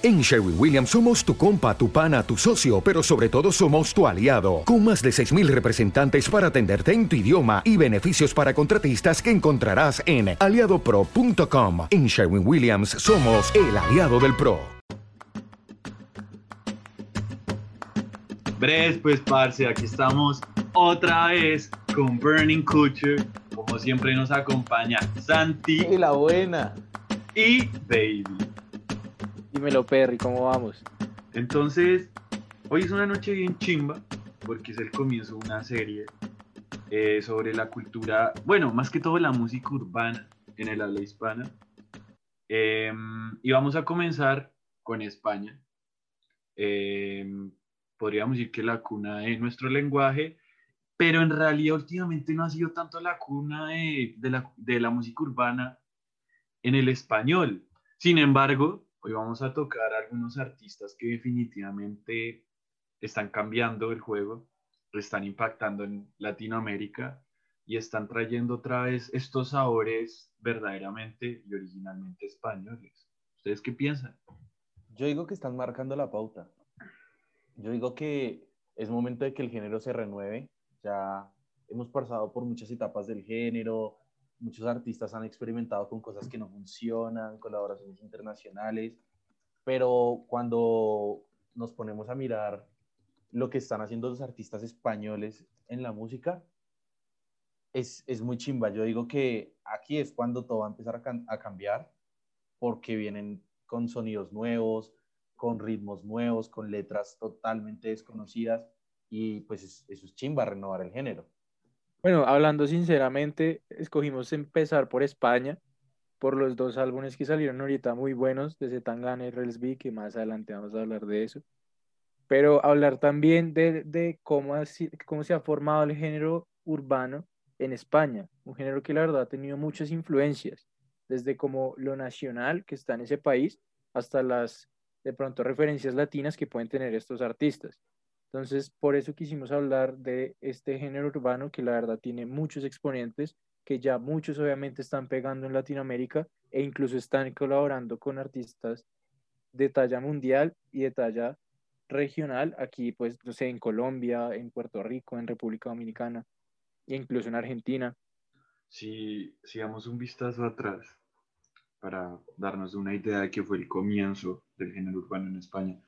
En Sherwin Williams somos tu compa, tu pana, tu socio, pero sobre todo somos tu aliado, con más de 6.000 representantes para atenderte en tu idioma y beneficios para contratistas que encontrarás en aliadopro.com. En Sherwin Williams somos el aliado del PRO. Bres, pues parce, aquí estamos otra vez con Burning Culture. Como siempre nos acompaña Santi Y la buena. y Baby. Dímelo, Perry, ¿cómo vamos? Entonces, hoy es una noche bien chimba, porque es el comienzo de una serie eh, sobre la cultura, bueno, más que todo la música urbana en el habla hispana. Eh, y vamos a comenzar con España. Eh, podríamos decir que la cuna de nuestro lenguaje, pero en realidad últimamente no ha sido tanto la cuna de, de la, de la música urbana en el español. Sin embargo, hoy vamos a tocar algunos artistas que definitivamente están cambiando el juego, están impactando en Latinoamérica y están trayendo otra vez estos sabores verdaderamente y originalmente españoles. ¿Ustedes qué piensan? Yo digo que están marcando la pauta. Yo digo que es momento de que el género se renueve. Ya hemos pasado por muchas etapas del género, muchos artistas han experimentado con cosas que no funcionan, colaboraciones internacionales, pero cuando nos ponemos a mirar lo que están haciendo los artistas españoles en la música, es, es muy chimba. Yo digo que aquí es cuando todo va a empezar a, a cambiar, porque vienen con sonidos nuevos, con ritmos nuevos, con letras totalmente desconocidas, y pues es- eso es chimba, renovar el género. Bueno, hablando sinceramente, escogimos empezar por España, por los dos álbumes que salieron ahorita muy buenos, de Zetangana y Relsby, que más adelante vamos a hablar de eso. Pero hablar también de, de cómo, ha si- cómo se ha formado el género urbano en España, un género que la verdad ha tenido muchas influencias, desde como lo nacional que está en ese país, hasta las de pronto referencias latinas que pueden tener estos artistas. Entonces, por eso quisimos hablar de este género urbano que la verdad tiene muchos exponentes, que ya muchos obviamente están pegando en Latinoamérica e incluso están colaborando con artistas de talla mundial y de talla regional, aquí pues, no sé, en Colombia, en Puerto Rico, en República Dominicana e incluso en Argentina. Si, si damos un vistazo atrás para darnos una idea de qué fue el comienzo del género urbano en España,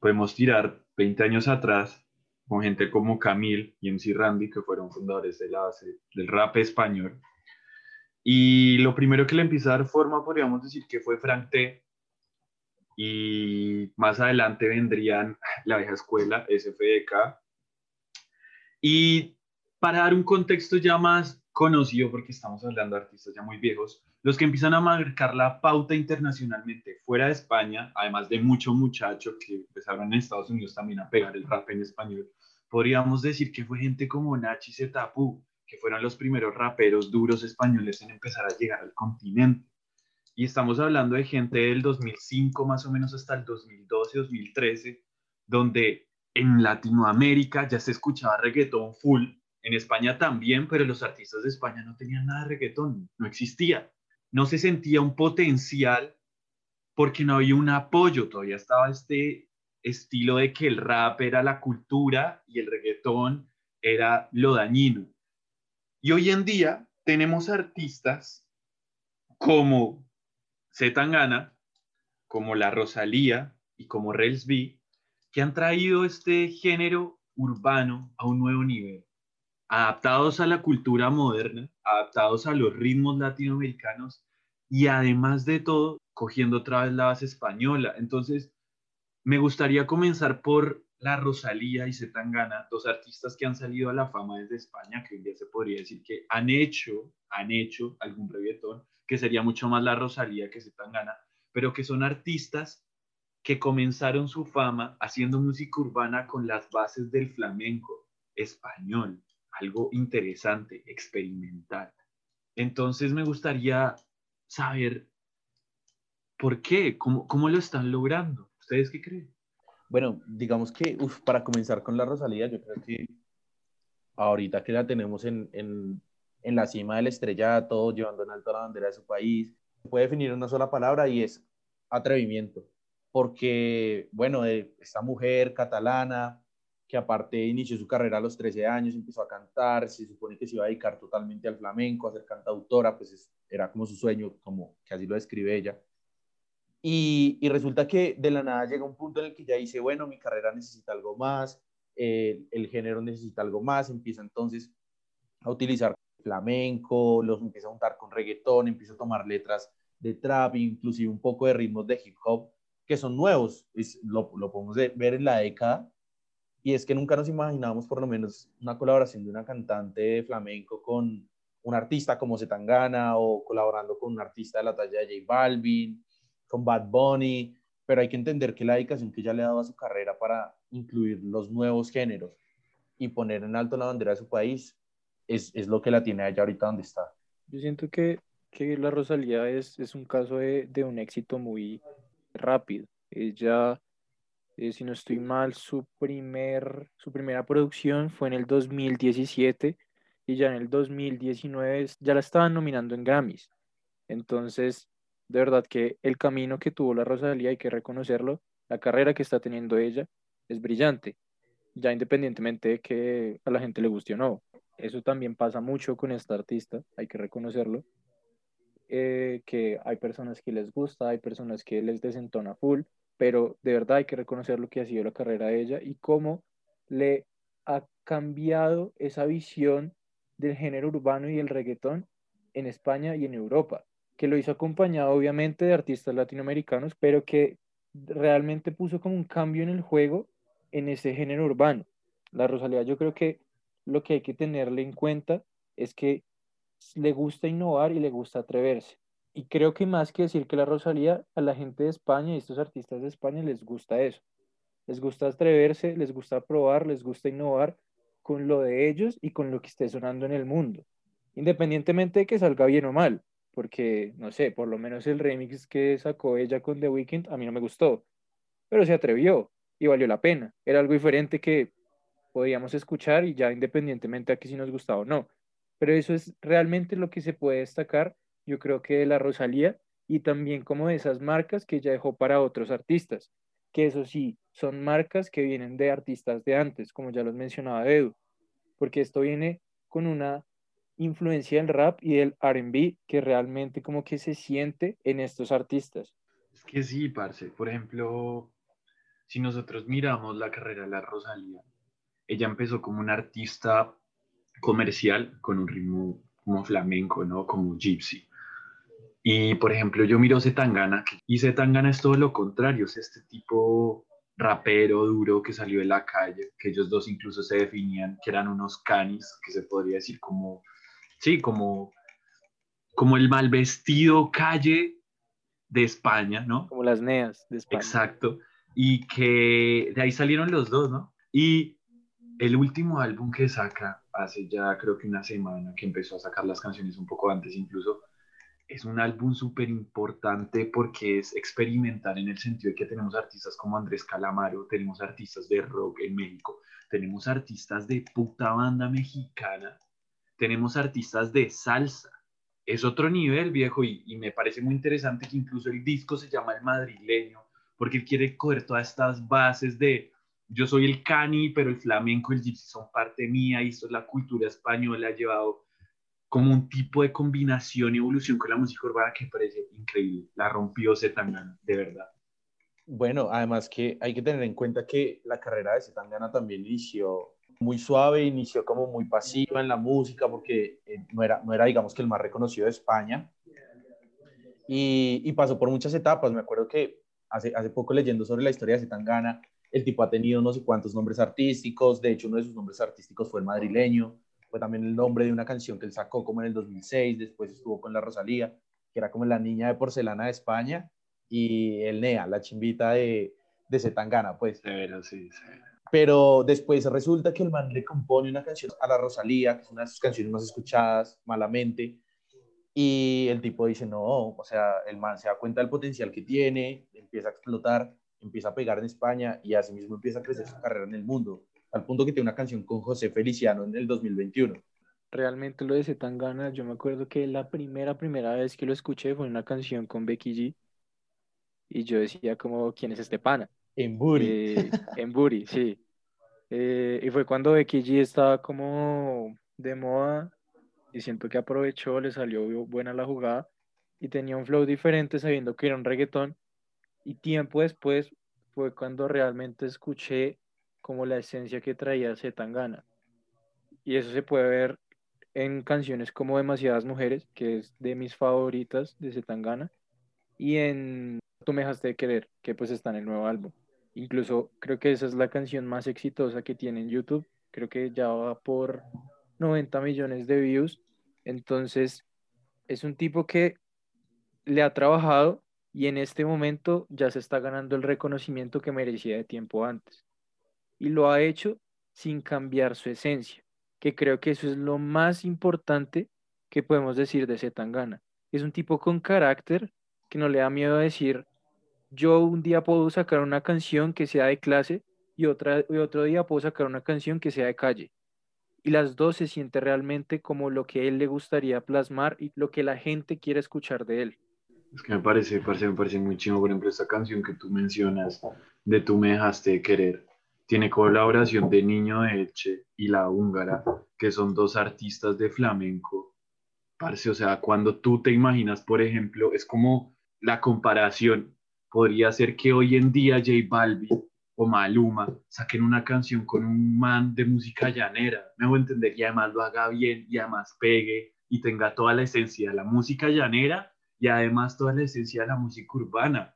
podemos tirar 20 años atrás con gente como Camil y MC Randy, que fueron fundadores del rap español. Y lo primero que le empieza a dar forma, podríamos decir que fue Frank T. Y más adelante vendrían la vieja escuela, SFDK. Y para dar un contexto ya más conocido, porque estamos hablando de artistas ya muy viejos, los que empiezan a marcar la pauta internacionalmente fuera de España, además de mucho muchacho que empezaron en Estados Unidos también a pegar el rap en español, podríamos decir que fue gente como Nachi Zetapu, que fueron los primeros raperos duros españoles en empezar a llegar al continente. Y estamos hablando de gente del 2005 más o menos hasta el 2012, 2013, donde en Latinoamérica ya se escuchaba reggaetón full, en España también, pero los artistas de España no tenían nada de reggaetón, no existía. No se sentía un potencial porque no había un apoyo, todavía estaba este estilo de que el rap era la cultura y el reggaetón era lo dañino. Y hoy en día tenemos artistas como Zetangana, como la Rosalía y como Rels B, que han traído este género urbano a un nuevo nivel adaptados a la cultura moderna, adaptados a los ritmos latinoamericanos y además de todo, cogiendo otra vez la base española. Entonces, me gustaría comenzar por la Rosalía y Zetangana, dos artistas que han salido a la fama desde España, que hoy día se podría decir que han hecho, han hecho algún reggaetón, que sería mucho más la Rosalía que Zetangana, pero que son artistas que comenzaron su fama haciendo música urbana con las bases del flamenco español algo interesante, experimental. Entonces me gustaría saber por qué, cómo, cómo lo están logrando. ¿Ustedes qué creen? Bueno, digamos que uf, para comenzar con la Rosalía, yo creo que ahorita que la tenemos en, en, en la cima del estrellato, llevando en alto la bandera de su país, puede definir una sola palabra y es atrevimiento. porque, bueno, esta mujer catalana, que aparte inició su carrera a los 13 años, empezó a cantar, se supone que se iba a dedicar totalmente al flamenco, a ser cantautora, pues era como su sueño, como que así lo describe ella. Y, y, resulta que de la nada llega un punto en el que ya dice, bueno, mi carrera necesita algo más, eh, el género necesita algo más, empieza entonces a utilizar flamenco, los empieza a juntar con reggaetón, empieza a tomar letras de trap, inclusive un poco de ritmos de hip hop, que son nuevos, lo, lo podemos ver en la década, y es que nunca nos imaginábamos por lo menos una colaboración de una cantante flamenco con un artista como Zetangana o colaborando con un artista de la talla de J Balvin, con Bad Bunny, pero hay que entender que la dedicación que ella le ha dado a su carrera para incluir los nuevos géneros y poner en alto la bandera de su país es, es lo que la tiene allá ahorita donde está. Yo siento que, que la Rosalía es, es un caso de, de, un éxito muy rápido. Ella, eh, si no estoy mal, su, primer, su primera producción fue en el 2017 y ya en el 2019 ya la estaban nominando en Grammys. Entonces, de verdad que el camino que tuvo la Rosalía hay que reconocerlo, la carrera que está teniendo ella es brillante, ya independientemente de que a la gente le guste o no. Eso también pasa mucho con esta artista, hay que reconocerlo, eh, que hay personas que les gusta, hay personas que les desentona full, pero de verdad hay que reconocer lo que ha sido la carrera de ella y cómo le ha cambiado esa visión del género urbano y el reggaetón en España y en Europa que lo hizo acompañado obviamente de artistas latinoamericanos, pero que realmente puso como un cambio en el juego en ese género urbano. La Rosalía yo creo que lo que hay que tenerle en cuenta es que le gusta innovar y le gusta atreverse. Y creo que más que decir que la Rosalía, a la gente de España y estos artistas de España les gusta eso. Les gusta atreverse, les gusta probar, les gusta innovar con lo de ellos y con lo que esté sonando en el mundo, independientemente de que salga bien o mal porque, no sé, por lo menos el remix que sacó ella con The Weeknd a mí no me gustó, pero se atrevió y valió la pena. Era algo diferente que podíamos escuchar y ya independientemente a que si nos gustaba o no. Pero eso es realmente lo que se puede destacar, yo creo que de la Rosalía y también como de esas marcas que ella dejó para otros artistas, que eso sí, son marcas que vienen de artistas de antes, como ya los mencionaba Edu, porque esto viene con una influencia del rap y del RB que realmente como que se siente en estos artistas. Es que sí, parce. Por ejemplo, si nosotros miramos la carrera de la Rosalía, ella empezó como una artista comercial con un ritmo como flamenco, ¿no? Como gypsy. Y por ejemplo, yo miro Zetangana y Zetangana es todo lo contrario, es este tipo rapero duro que salió de la calle, que ellos dos incluso se definían que eran unos canis, que se podría decir como sí, como, como el mal vestido calle de España, ¿no? Como las neas de España. Exacto. Y que de ahí salieron los dos, ¿no? Y el último álbum que saca hace ya creo que una semana, que empezó a sacar las canciones un poco antes incluso, es un álbum súper importante porque es experimental en el sentido de que tenemos artistas como Andrés Calamaro, tenemos artistas de rock en México, tenemos artistas de puta banda mexicana tenemos artistas de salsa. Es otro nivel, viejo, y, me parece muy interesante que incluso el disco se llama El Madrileño, porque él quiere coger todas estas bases de yo soy el cani, pero el flamenco y el gypsy son parte mía, y esto es la cultura española, llevado como un tipo de combinación y evolución con la música urbana que parece increíble. La rompió Zetangana, de verdad. Bueno, además que hay que tener en cuenta que la carrera de Zetangana también inició muy suave, inició como muy pasiva en la música porque eh, no, era, no era, digamos que el más reconocido de España. Y, y, pasó por muchas etapas. Me acuerdo que hace, hace poco leyendo sobre la historia de Zetangana, el tipo ha tenido no sé cuántos nombres artísticos. De hecho, uno de sus nombres artísticos fue el madrileño. Fue también el nombre de una canción que él sacó como en el 2006. Después estuvo con la Rosalía, que era como la niña de porcelana de España. Y el Nea, la chimbita de, de Zetangana, pues. Severo, sí, severo. Pero después resulta que el man le compone una canción a la Rosalía, que es una de sus canciones más escuchadas, malamente. Y el tipo dice, no, o sea, el man se da cuenta del potencial que tiene, empieza a explotar, empieza a pegar en España y así mismo empieza a crecer su carrera en el mundo, al punto que tiene una canción con José Feliciano en el 2021. Realmente lo de ganas yo me acuerdo que la primera, primera vez que lo escuché fue una canción con Becky G. y yo decía como, ¿quién es este pana? En Buri. Eh, en Buri, sí. Eh, y fue cuando Becky G estaba como de moda y siento que aprovechó, le salió buena la jugada y tenía un flow diferente sabiendo que era un reggaetón. Y tiempo después fue cuando realmente escuché como la esencia que traía Zetangana. Y eso se puede ver en canciones como Demasiadas Mujeres, que es de mis favoritas de Zetangana, y en Tú me dejaste de querer, que pues está en el nuevo álbum. Incluso creo que esa es la canción más exitosa que tiene en YouTube. Creo que ya va por 90 millones de views. Entonces, es un tipo que le ha trabajado y en este momento ya se está ganando el reconocimiento que merecía de tiempo antes. Y lo ha hecho sin cambiar su esencia, que creo que eso es lo más importante que podemos decir de Zetangana. Es un tipo con carácter que no le da miedo a decir, yo un día puedo sacar una canción que sea de clase y, otra, y otro día puedo sacar una canción que sea de calle. Y las dos se siente realmente como lo que él le gustaría plasmar y lo que la gente quiere escuchar de él. Es que me parece, parece, me parece muy chingo, por ejemplo, esta canción que tú mencionas de Tú me dejaste de querer. Tiene colaboración de Niño de Elche y La Húngara, que son dos artistas de flamenco. Parce, o sea, cuando tú te imaginas, por ejemplo, es como la comparación. Podría ser que hoy en día J Balvin o Maluma saquen una canción con un man de música llanera. Me voy a entender, y además lo haga bien, y además pegue, y tenga toda la esencia de la música llanera y además toda la esencia de la música urbana.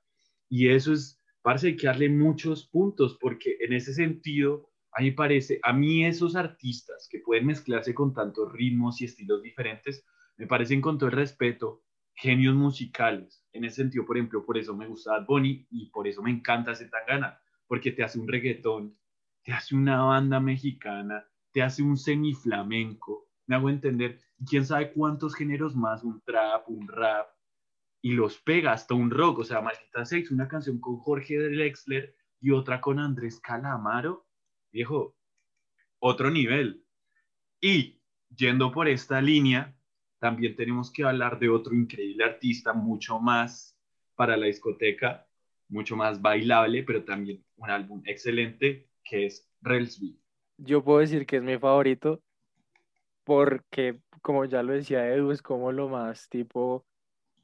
Y eso es, parece que darle muchos puntos, porque en ese sentido, a mí parece, a mí esos artistas que pueden mezclarse con tantos ritmos y estilos diferentes, me parecen con todo el respeto genios musicales. En ese sentido, por ejemplo, por eso me gusta Bad Bunny y por eso me encanta Zetangana, porque te hace un reggaetón, te hace una banda mexicana, te hace un semiflamenco, me hago entender, quién sabe cuántos géneros más, un trap, un rap, y los pega hasta un rock, o sea, Maldita Sex, una canción con Jorge Drexler y otra con Andrés Calamaro, viejo, otro nivel. Y yendo por esta línea, también tenemos que hablar de otro increíble artista, mucho más para la discoteca, mucho más bailable, pero también un álbum excelente, que es Relsby. Yo puedo decir que es mi favorito porque, como ya lo decía Edu, es como lo más tipo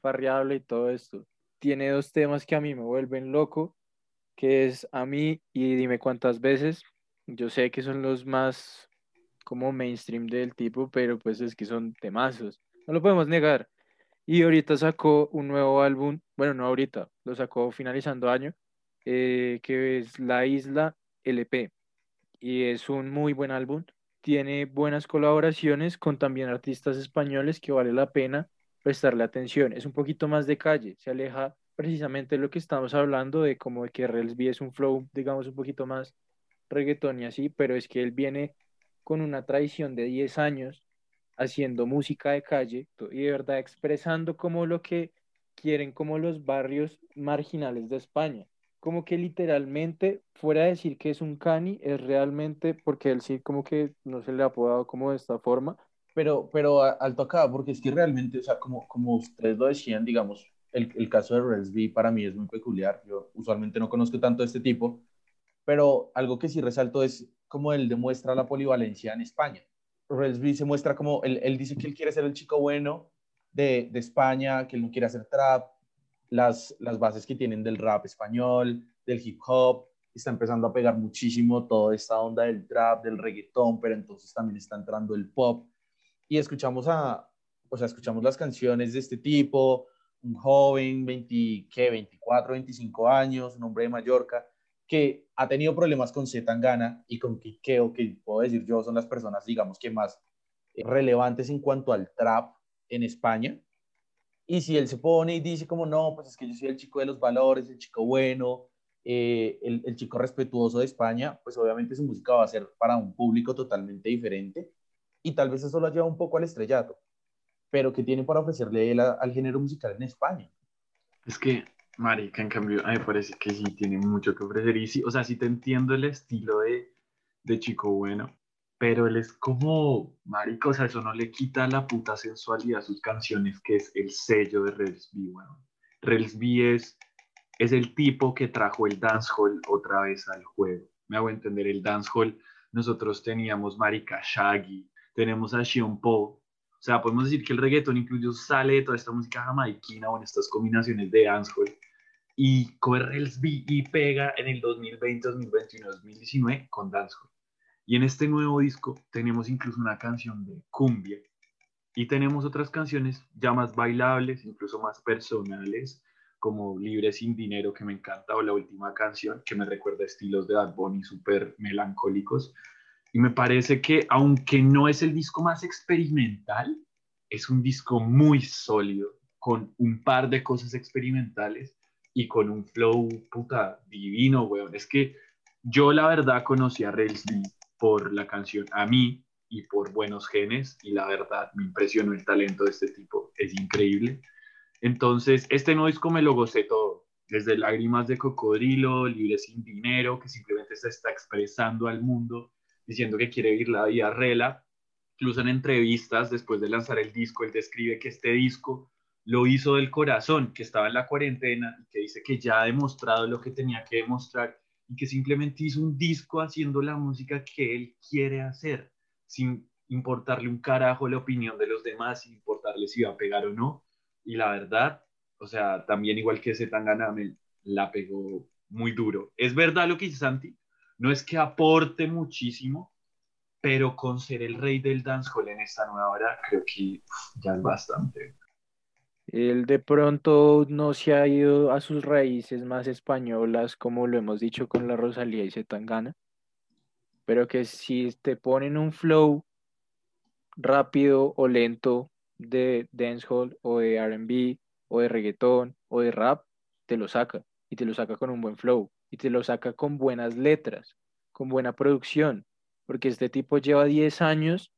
variable y todo esto. Tiene dos temas que a mí me vuelven loco, que es a mí y dime cuántas veces. Yo sé que son los más como mainstream del tipo, pero pues es que son temazos. No lo podemos negar. Y ahorita sacó un nuevo álbum, bueno, no ahorita, lo sacó finalizando año, eh, que es La Isla LP. Y es un muy buen álbum. Tiene buenas colaboraciones con también artistas españoles que vale la pena prestarle atención. Es un poquito más de calle, se aleja precisamente de lo que estamos hablando, de como que Relsby es un flow, digamos, un poquito más reggaetón y así, pero es que él viene con una tradición de 10 años haciendo música de calle y de verdad expresando como lo que quieren como los barrios marginales de España. Como que literalmente, fuera de decir que es un cani, es realmente, porque él sí como que no se le ha apodado como de esta forma, pero, pero alto acá, porque es que realmente, o sea, como, como ustedes lo decían, digamos, el, el caso de Relsby para mí es muy peculiar. Yo usualmente no conozco tanto de este tipo, pero algo que sí resalto es como él demuestra la polivalencia en España. Relsby se muestra como, él, él, dice que él quiere ser el chico bueno de, de, España, que él no quiere hacer trap, las, las bases que tienen del rap español, del hip hop, está empezando a pegar muchísimo toda esta onda del trap, del reggaetón, pero entonces también está entrando el pop y escuchamos a, o sea, escuchamos las canciones de este tipo, un joven, 20, ¿qué? 24, 25 años, un hombre de Mallorca, que ha tenido problemas con Zetangana y con Kikeo, que puedo decir yo, son las personas, digamos, que más relevantes en cuanto al trap en España. Y si él se pone y dice como, no, pues es que yo soy el chico de los valores, el chico bueno, eh, el, el chico respetuoso de España, pues obviamente su música va a ser para un público totalmente diferente y tal vez eso lo lleva un poco al estrellato, pero ¿qué tiene para ofrecerle él al género musical en España? Es que, marica, en cambio, a me parece que sí tiene mucho que ofrecer, y sí, o sea, sí te entiendo el estilo de, de Chico Bueno, pero él es como, marica, o sea, eso no le quita la puta sensualidad a sus canciones, que es el sello de Relsby, bueno. Relsby es es el tipo que trajo el dancehall otra vez al juego. Me hago entender, el dancehall, nosotros teníamos Marika Shaggy, tenemos a Sean Paul, o sea, podemos decir que el reggaeton incluso sale de toda esta música jamaiquina o en estas combinaciones de dancehall y corre el y pega en el 2020, 2021, 2019 con dancehall. Y en este nuevo disco tenemos incluso una canción de cumbia y tenemos otras canciones ya más bailables, incluso más personales, como Libre sin Dinero, que me encanta, o la última canción, que me recuerda estilos de Bad Bunny súper melancólicos. Y me parece que, aunque no es el disco más experimental, es un disco muy sólido, con un par de cosas experimentales y con un flow puta divino, weón. Es que yo la verdad conocí a Rails por la canción A mí y por buenos genes y la verdad me impresionó el talento de este tipo, es increíble. Entonces, este nuevo disco me lo gocé todo, desde Lágrimas de Cocodrilo, Libre sin Dinero, que simplemente se está expresando al mundo, diciendo que quiere vivir la vida rela. Incluso en entrevistas, después de lanzar el disco, él describe que este disco lo hizo del corazón, que estaba en la cuarentena y que dice que ya ha demostrado lo que tenía que demostrar y que simplemente hizo un disco haciendo la música que él quiere hacer, sin importarle un carajo la opinión de los demás, sin importarle si va a pegar o no. Y la verdad, o sea, también igual que ese Tangana me la pegó muy duro. Es verdad lo que dice Santi, no es que aporte muchísimo, pero con ser el rey del dancehall en esta nueva hora, creo que ya es bastante. Él de pronto no se ha ido a sus raíces más españolas, como lo hemos dicho con la Rosalía y Zetangana, pero que si te ponen un flow rápido o lento de dancehall o de RB o de reggaetón o de rap, te lo saca y te lo saca con un buen flow y te lo saca con buenas letras, con buena producción, porque este tipo lleva 10 años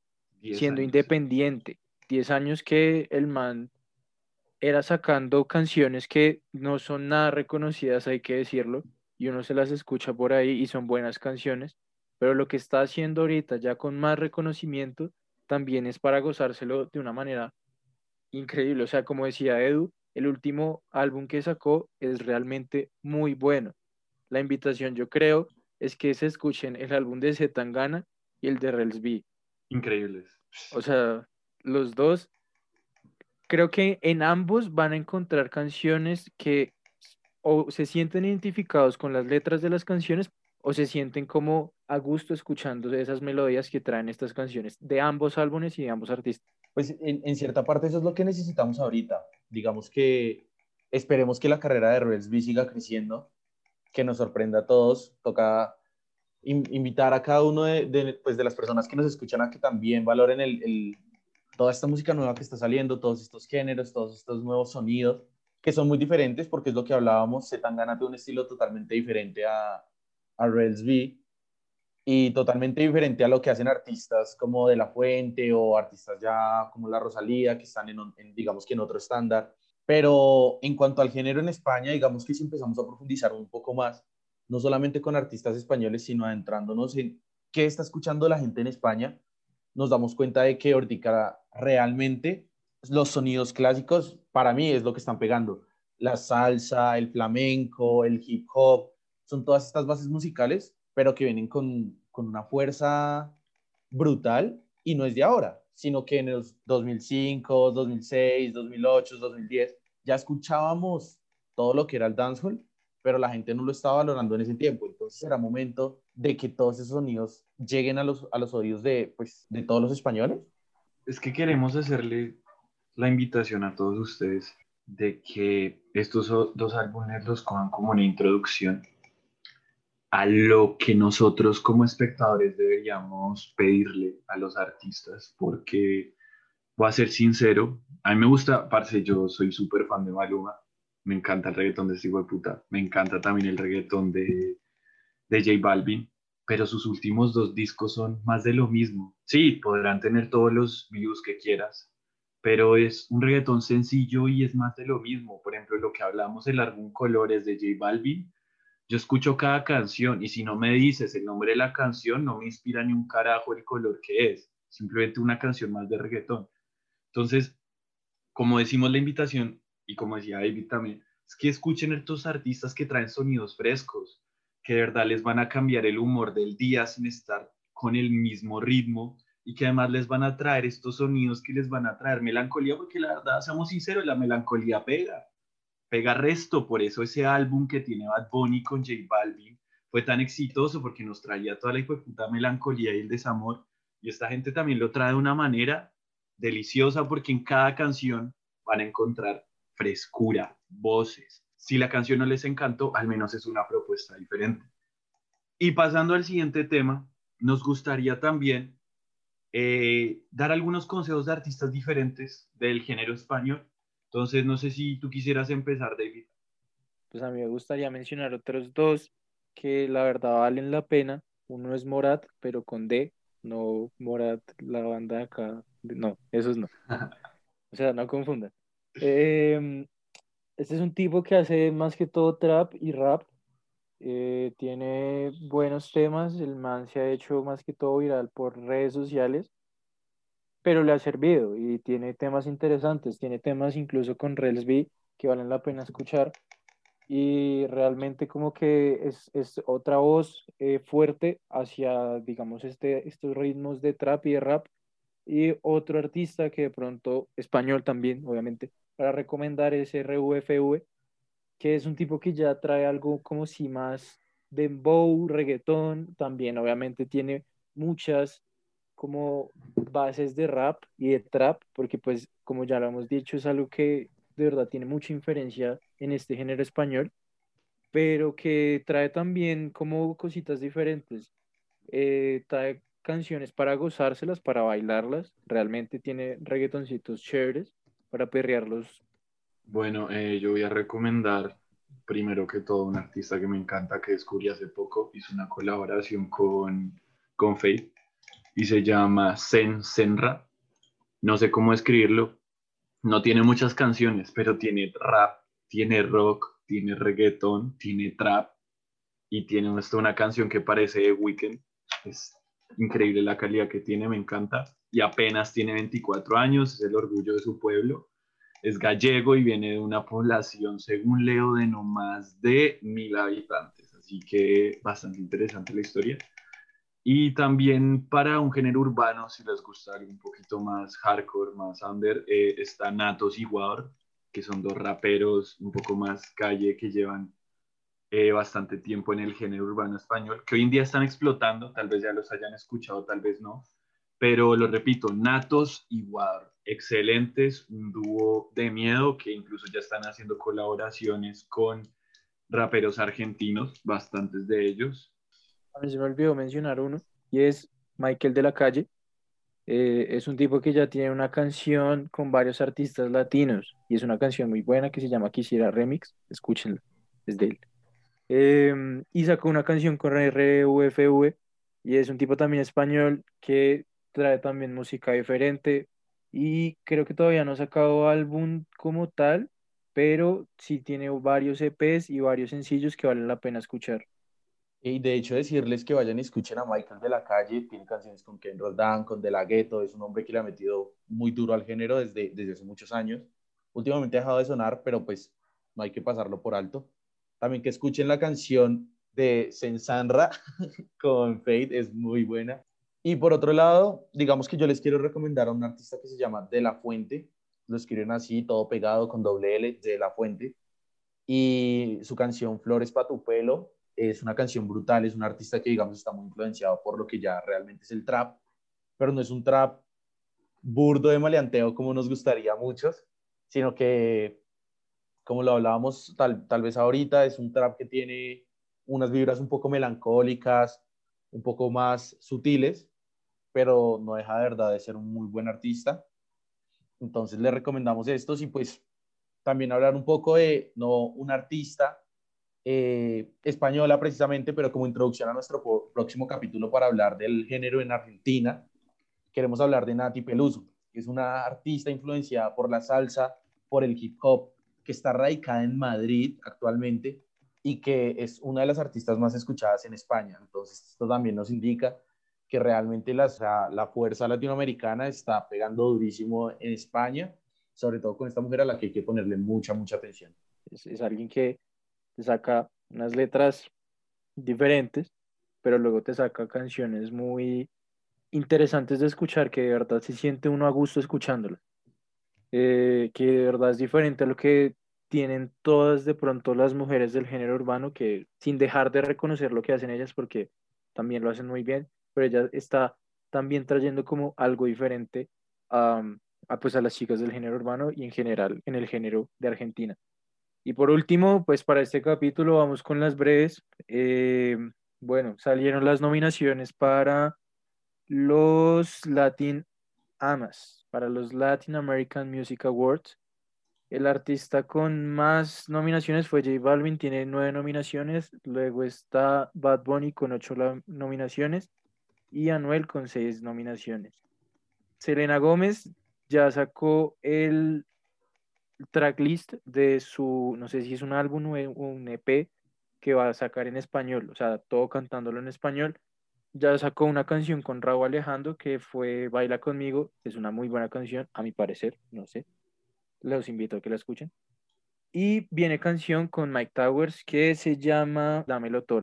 siendo independiente, 10 años que el man era sacando canciones que no son nada reconocidas, hay que decirlo, y uno se las escucha por ahí y son buenas canciones, pero lo que está haciendo ahorita ya con más reconocimiento también es para gozárselo de una manera increíble. O sea, como decía Edu, el último álbum que sacó es realmente muy bueno. La invitación, yo creo, es que se escuchen el álbum de Zetangana y el de Relsby. Increíbles. O sea, los dos, creo que en ambos van a encontrar canciones que o se sienten identificados con las letras de las canciones o se sienten como a gusto escuchando esas melodías que traen estas canciones de ambos álbumes y de ambos artistas. Pues en, cierta parte eso es lo que necesitamos ahorita. Digamos que esperemos que la carrera de Relsby siga creciendo, que nos sorprenda a todos. Toca invitar a cada uno de, pues de, las personas que nos escuchan a que también valoren el, toda esta música nueva que está saliendo, todos estos géneros, todos estos nuevos sonidos, que son muy diferentes porque es lo que hablábamos, se tan de un estilo totalmente diferente a, a Relsby y totalmente diferente a lo que hacen artistas como De La Fuente o artistas ya como La Rosalía, que están en, digamos que en otro estándar. Pero en cuanto al género en España, digamos que si empezamos a profundizar un poco más, no solamente con artistas españoles, sino adentrándonos en qué está escuchando la gente en España, nos damos cuenta de que ahorita realmente los sonidos clásicos para mí es lo que están pegando. La salsa, el flamenco, el hip hop, son todas estas bases musicales pero que vienen con, con una fuerza brutal y no es de ahora, sino que en los 2005, 2006, 2008, 2010 ya escuchábamos todo lo que era el dancehall, pero la gente no lo estaba valorando en ese tiempo. Entonces era momento de que todos esos sonidos lleguen a los, a los oídos de, pues, de todos los españoles. Es que queremos hacerle la invitación a todos ustedes de que estos dos álbumes los cojan como una introducción a lo que nosotros como espectadores deberíamos pedirle a los artistas, porque voy a ser sincero, a mí me gusta, parce, yo soy súper fan de Maluma, me encanta el reggaetón de este hijo de puta, me encanta también el reggaetón de, de J Balvin, pero sus últimos dos discos son más de lo mismo. Sí, podrán tener todos los views que quieras, pero es un reggaetón sencillo y es más de lo mismo. Por ejemplo, lo que hablamos, el álbum Colores de J Balvin, yo escucho cada canción y si no me dices el nombre de la canción, no me inspira ni un carajo el color que es, simplemente una canción más de reggaetón. Entonces, como decimos la invitación y como decía David también, es que escuchen a estos artistas que traen sonidos frescos, que de verdad les van a cambiar el humor del día sin estar con el mismo ritmo y que además les van a traer estos sonidos que les van a traer melancolía, porque la verdad, seamos sinceros, la melancolía pega, pega resto, por eso ese álbum que tiene Bad Bunny con J Balvin fue tan exitoso, porque nos traía toda la puta melancolía y el desamor, y esta gente también lo trae de una manera deliciosa, porque en cada canción van a encontrar frescura, voces. Si la canción no les encantó, al menos es una propuesta diferente. Y pasando al siguiente tema, nos gustaría también eh, dar algunos consejos de artistas diferentes del género español. Entonces, no sé si tú quisieras empezar, David. Pues a mí me gustaría mencionar otros dos que la verdad valen la pena. Uno es Morat, pero con D, no Morat, la banda acá. No, esos no. O sea, no confundan. Em, este es un tipo que hace más que todo trap y rap. Eh, tiene buenos temas. El man se ha hecho más que todo viral por redes sociales, pero le ha servido y tiene temas interesantes. Tiene temas incluso con Relsby que valen la pena escuchar. Y realmente como que es, es otra voz eh, fuerte hacia, digamos, este, estos ritmos de trap y de rap. Y otro artista que de pronto, español también, obviamente, para recomendar es RVFV, que es un tipo que ya trae algo como si más dembow, reggaetón, también obviamente tiene muchas como bases de rap y de trap, porque pues como ya lo hemos dicho es algo que de verdad tiene mucha inferencia en este género español, pero que trae también como cositas diferentes. Eh, trae canciones para gozárselas, para bailarlas, realmente tiene reggaetoncitos chéveres para perrearlos? Bueno, eh, yo voy a recomendar primero que todo un artista que me encanta que descubrí hace poco. Hizo una colaboración con, con Faith y se llama Zen Senra. No sé cómo escribirlo. No tiene muchas canciones, pero tiene rap, tiene rock, tiene reggaeton, tiene trap y tiene una canción que parece Weekend. Es increíble la calidad que tiene, me encanta y apenas tiene 24 años, es el orgullo de su pueblo. Es gallego y viene de una población, según leo, de no más de mil habitantes. Así que bastante interesante la historia. Y también para un género urbano, si les gusta algo un poquito más hardcore, más under, eh, está Natos y War, que son dos raperos un poco más calle que llevan eh, bastante tiempo en el género urbano español, que hoy en día están explotando, tal vez ya los hayan escuchado, tal vez no, pero lo repito, Natos y War, excelentes, un dúo de miedo que incluso ya están haciendo colaboraciones con raperos argentinos, bastantes de ellos. Se me olvidó mencionar uno, y es Michael de la Calle. Eh, es un tipo que ya tiene una canción con varios artistas latinos, y es una canción muy buena que se llama Quisiera Remix, escúchenla, es de él. Em, y sacó una canción con RUFV, y es un tipo también español que trae también música diferente y creo que todavía no ha sacado álbum como tal, pero sí tiene varios EPs y varios sencillos que valen la pena escuchar. Y de hecho decirles que vayan y escuchen a Michael de la Calle, tiene canciones con Ken Roldán, con De La Ghetto, es un hombre que le ha metido muy duro al género desde, desde hace muchos años. Últimamente ha dejado de sonar, pero pues no hay que pasarlo por alto. También que escuchen la canción de Sensanra con Fate, es muy buena. Y por otro lado, digamos que yo les quiero recomendar a un artista que se llama De La Fuente. Lo escriben así, todo pegado con doble L, De La Fuente. Y su canción Flores para tu pelo es una canción brutal. Es un artista que, digamos, está muy influenciado por lo que ya realmente es el trap, pero no es un trap burdo de maleanteo como nos gustaría a muchos, sino que, como lo hablábamos tal, tal vez ahorita, es un trap que tiene unas vibras un poco melancólicas, un poco más sutiles, pero no deja de verdad de ser un muy buen artista. Entonces le recomendamos estos y pues también hablar un poco de, no un artista eh, española precisamente, pero como introducción a nuestro próximo capítulo para hablar del género en Argentina, queremos hablar de Nati Peluso, que es una artista influenciada por la salsa, por el hip hop, que está radicada en Madrid actualmente y que es una de las artistas más escuchadas en España. Entonces, esto también nos indica que realmente la, fuerza latinoamericana está pegando durísimo en España, sobre todo con esta mujer a la que hay que ponerle mucha, mucha atención. Es alguien que te saca unas letras diferentes, pero luego te saca canciones muy interesantes de escuchar, que de verdad se siente uno a gusto escuchándolas. Eh, que de verdad es diferente a lo que tienen todas de pronto las mujeres del género urbano, que sin dejar de reconocer lo que hacen ellas, porque también lo hacen muy bien, pero ella está también trayendo como algo diferente a, a, pues a las chicas del género urbano y en general en el género de Argentina. Y por último, pues para este capítulo vamos con las breves. Eh, bueno, salieron las nominaciones para los Latin AMAS, para los Latin American Music Awards. El artista con más nominaciones fue J Balvin, tiene nueve nominaciones. Luego está Bad Bunny con ocho nominaciones y Anuel con seis nominaciones. Selena Gómez ya sacó el tracklist de su, no sé si es un álbum o un EP que va a sacar en español, o sea, todo cantándolo en español. Ya sacó una canción con Raúl Alejandro que fue Baila conmigo, es una muy buena canción, a mi parecer, no sé. Los invito a que la escuchen. Y viene canción con Mike Towers que se llama Dámelo todo.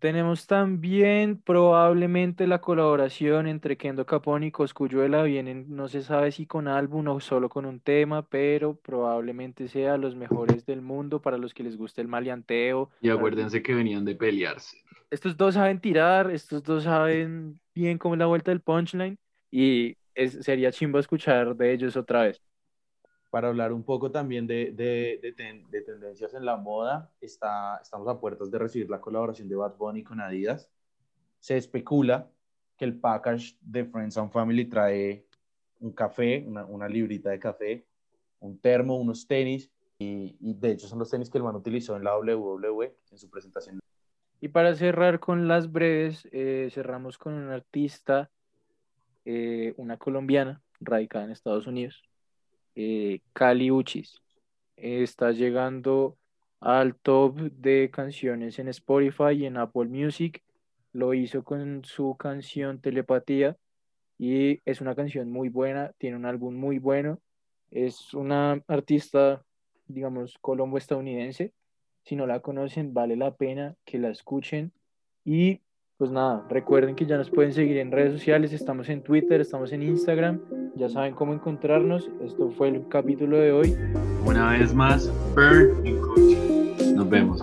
Tenemos también probablemente la colaboración entre Kendo Capone y Coscuyuela. Vienen, no se sabe si con álbum o solo con un tema, pero probablemente sea los mejores del mundo para los que les guste el maleanteo. Y acuérdense que venían de pelearse. Estos dos saben tirar, estos dos saben bien cómo es la vuelta del punchline y es, sería chimbo escuchar de ellos otra vez para hablar un poco también de, de, de, tendencias en la moda, está, estamos a puertas de recibir la colaboración de Bad Bunny con Adidas. Se especula que el package de Friends and Family trae un café, una, una librita de café, un termo, unos tenis, y, y, de hecho son los tenis que el man utilizó en la WWE en su presentación. Y para cerrar con las breves, eh, cerramos con una artista, eh, una colombiana, radicada en Estados Unidos, eh, Cali Uchis. está llegando al top de canciones en Spotify y en Apple Music. Lo hizo con su canción Telepatía y es una canción muy buena, tiene un álbum muy bueno. Es una artista, digamos, colombo-estadounidense. Si no la conocen, vale la pena que la escuchen. Y pues nada, recuerden que ya nos pueden seguir en redes sociales, estamos en Twitter, estamos en Instagram, ya saben cómo encontrarnos. Esto fue el capítulo de hoy. Una vez más, Burn and Coach. Nos vemos.